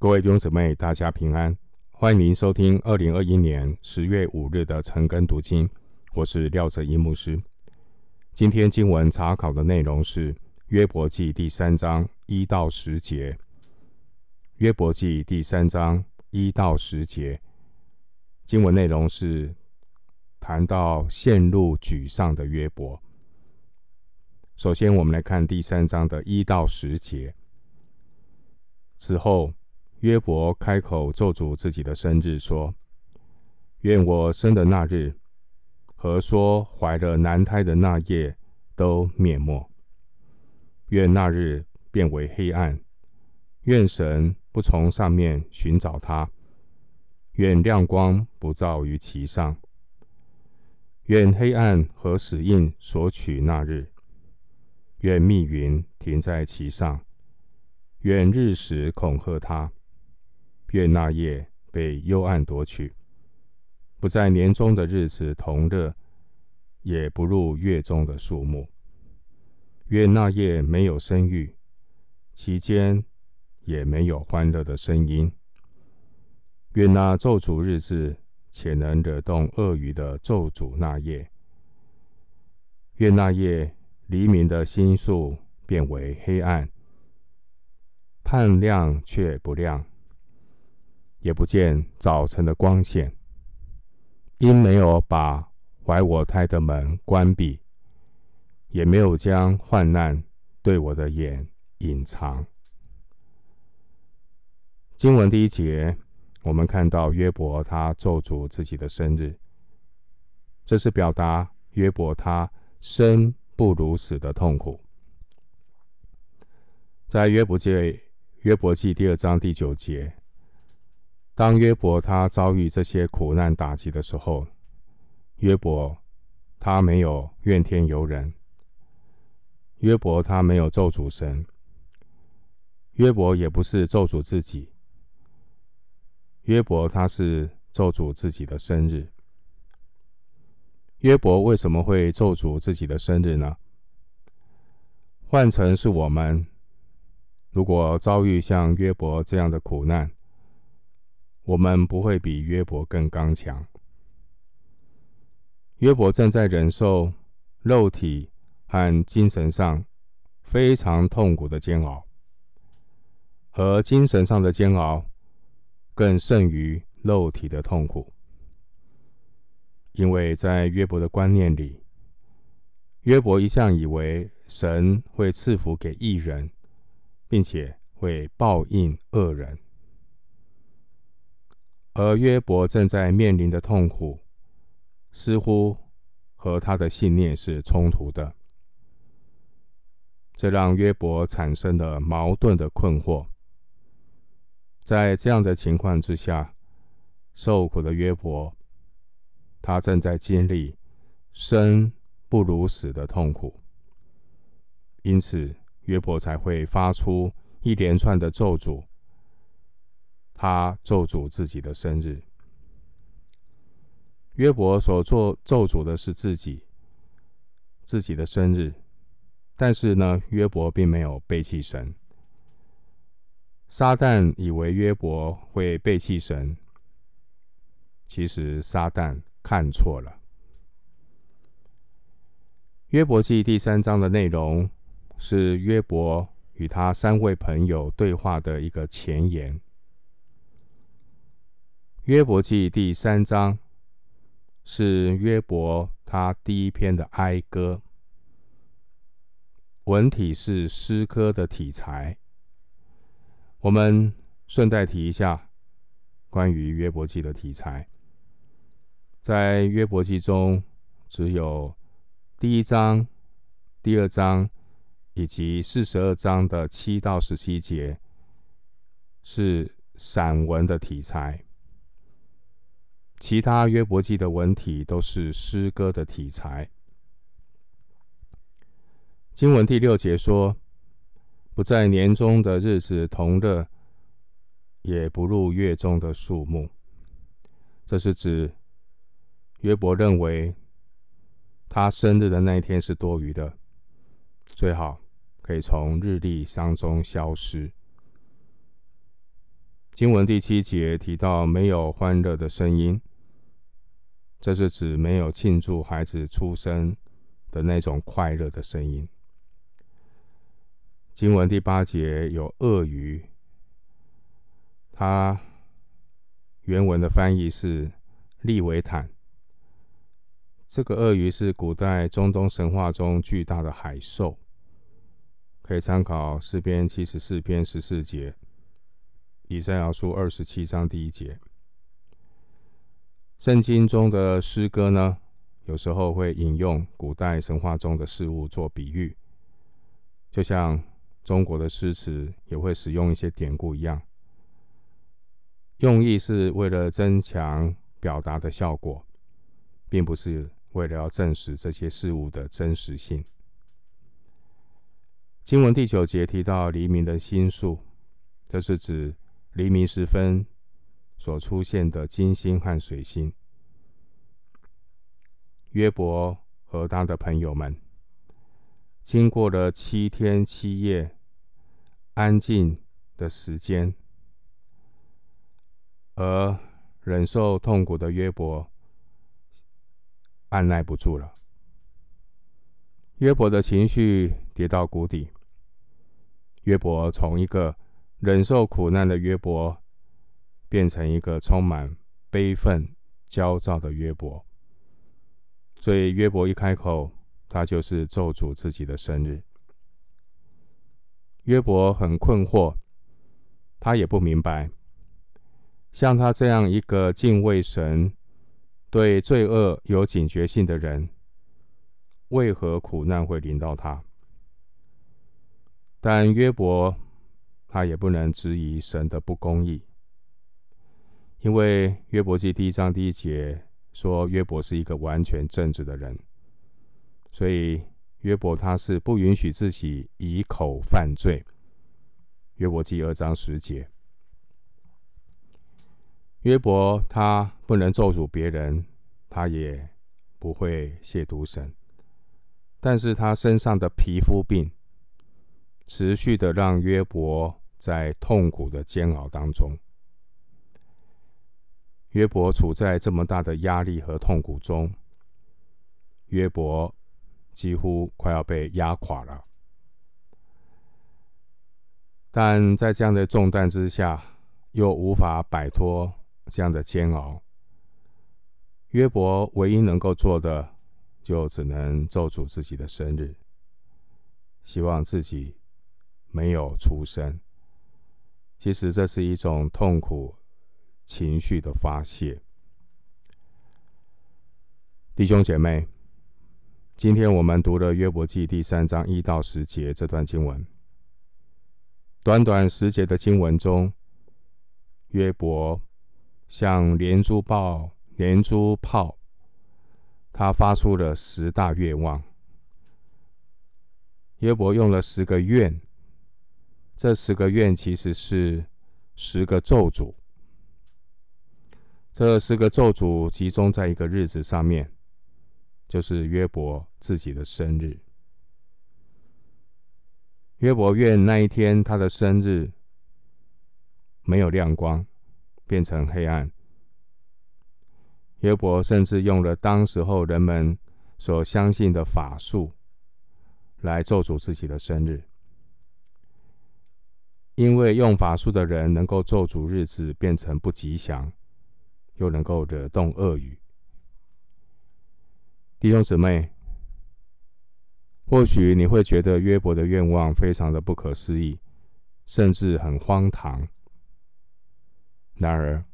各位弟兄姊妹，大家平安，欢迎您收听二零二一年十月五日的晨更读经。我是廖哲一牧师。今天经文查考的内容是约伯记第三章一到十节。约伯记第三章一到十节经文内容是谈到陷入沮丧的约伯。首先，我们来看第三章的一到十节。此后。约伯开口咒诅自己的生日，说：“愿我生的那日和说怀了男胎的那夜都灭没。愿那日变为黑暗。愿神不从上面寻找他。愿亮光不照于其上。愿黑暗和死印索取那日。愿密云停在其上。愿日食恐吓他。”愿那夜被幽暗夺去，不在年中的日子同乐，也不入月中的树木。愿那夜没有生育，其间也没有欢乐的声音。愿那咒诅日子且能惹动鳄鱼的咒诅那夜。愿那夜黎明的星宿变为黑暗，盼亮却不亮。也不见早晨的光线，因没有把怀我胎的门关闭，也没有将患难对我的眼隐藏。经文第一节，我们看到约伯他咒诅自己的生日，这是表达约伯他生不如死的痛苦。在约伯记约伯记第二章第九节。当约伯他遭遇这些苦难打击的时候，约伯他没有怨天尤人，约伯他没有咒诅神，约伯也不是咒诅自己，约伯他是咒诅自己的生日。约伯为什么会咒诅自己的生日呢？换成是我们，如果遭遇像约伯这样的苦难，我们不会比约伯更刚强。约伯正在忍受肉体和精神上非常痛苦的煎熬，而精神上的煎熬更胜于肉体的痛苦，因为在约伯的观念里，约伯一向以为神会赐福给义人，并且会报应恶人。而约伯正在面临的痛苦，似乎和他的信念是冲突的，这让约伯产生了矛盾的困惑。在这样的情况之下，受苦的约伯，他正在经历生不如死的痛苦，因此约伯才会发出一连串的咒诅。他咒诅自己的生日。约伯所做咒诅的是自己自己的生日，但是呢，约伯并没有背弃神。撒旦以为约伯会背弃神，其实撒旦看错了。约伯记第三章的内容是约伯与他三位朋友对话的一个前言。约伯记第三章是约伯他第一篇的哀歌，文体是诗歌的题材。我们顺带提一下关于约伯记的题材，在约伯记中，只有第一章、第二章以及四十二章的七到十七节是散文的题材。其他约伯记的文体都是诗歌的题材。经文第六节说：“不在年中的日子同乐，也不入月中的数目。”这是指约伯认为他生日的那一天是多余的，最好可以从日历当中消失。经文第七节提到没有欢乐的声音，这是指没有庆祝孩子出生的那种快乐的声音。经文第八节有鳄鱼，它原文的翻译是利维坦。这个鳄鱼是古代中东神话中巨大的海兽，可以参考诗篇七十四篇十四节。以赛亚书二十七章第一节，圣经中的诗歌呢，有时候会引用古代神话中的事物做比喻，就像中国的诗词也会使用一些典故一样，用意是为了增强表达的效果，并不是为了要证实这些事物的真实性。经文第九节提到黎明的星宿，这是指。黎明时分所出现的金星和水星，约伯和他的朋友们经过了七天七夜安静的时间，而忍受痛苦的约伯按耐不住了，约伯的情绪跌到谷底，约伯从一个。忍受苦难的约伯，变成一个充满悲愤、焦躁的约伯。所以约伯一开口，他就是咒诅自己的生日。约伯很困惑，他也不明白，像他这样一个敬畏神、对罪恶有警觉性的人，为何苦难会临到他？但约伯。他也不能质疑神的不公义，因为约伯记第一章第一节说约伯是一个完全正直的人，所以约伯他是不允许自己以口犯罪。约伯记二章十节，约伯他不能咒诅别人，他也不会亵渎神，但是他身上的皮肤病。持续的让约伯在痛苦的煎熬当中，约伯处在这么大的压力和痛苦中，约伯几乎快要被压垮了。但在这样的重担之下，又无法摆脱这样的煎熬，约伯唯一能够做的，就只能咒诅自己的生日，希望自己。没有出生，其实这是一种痛苦情绪的发泄。弟兄姐妹，今天我们读了约伯记第三章一到十节这段经文。短短十节的经文中，约伯像连珠炮，连珠炮，他发出了十大愿望。约伯用了十个愿。这十个愿其实是十个咒诅，这十个咒诅集中在一个日子上面，就是约伯自己的生日。约伯愿那一天他的生日没有亮光，变成黑暗。约伯甚至用了当时候人们所相信的法术来咒诅自己的生日。因为用法术的人能够咒诅日子变成不吉祥，又能够惹动恶语。弟兄姊妹，或许你会觉得约伯的愿望非常的不可思议，甚至很荒唐。然而，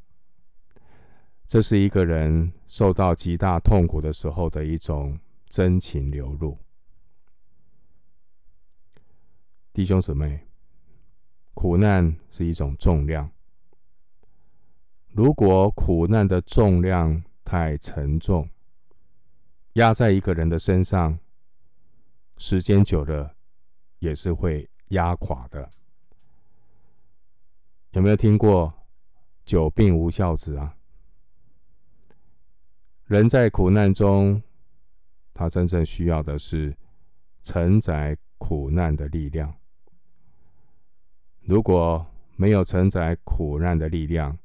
这是一个人受到极大痛苦的时候的一种真情流露。弟兄姊妹。苦难是一种重量。如果苦难的重量太沉重，压在一个人的身上，时间久了也是会压垮的。有没有听过“久病无孝子”啊？人在苦难中，他真正需要的是承载苦难的力量。如果没有承载苦难的力量，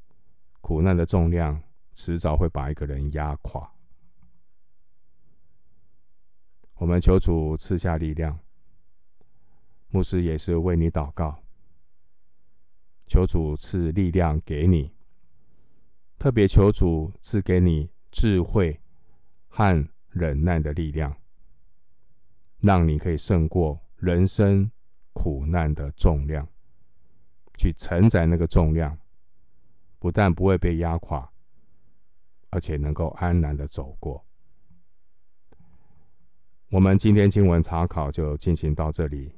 苦难的重量迟早会把一个人压垮。我们求主赐下力量，牧师也是为你祷告，求主赐力量给你，特别求主赐给你智慧和忍耐的力量，让你可以胜过人生苦难的重量，去承载那个重量，不但不会被压垮，而且能够安然的走过。我们今天经文查考就进行到这里，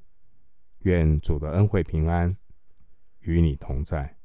愿主的恩惠平安与你同在。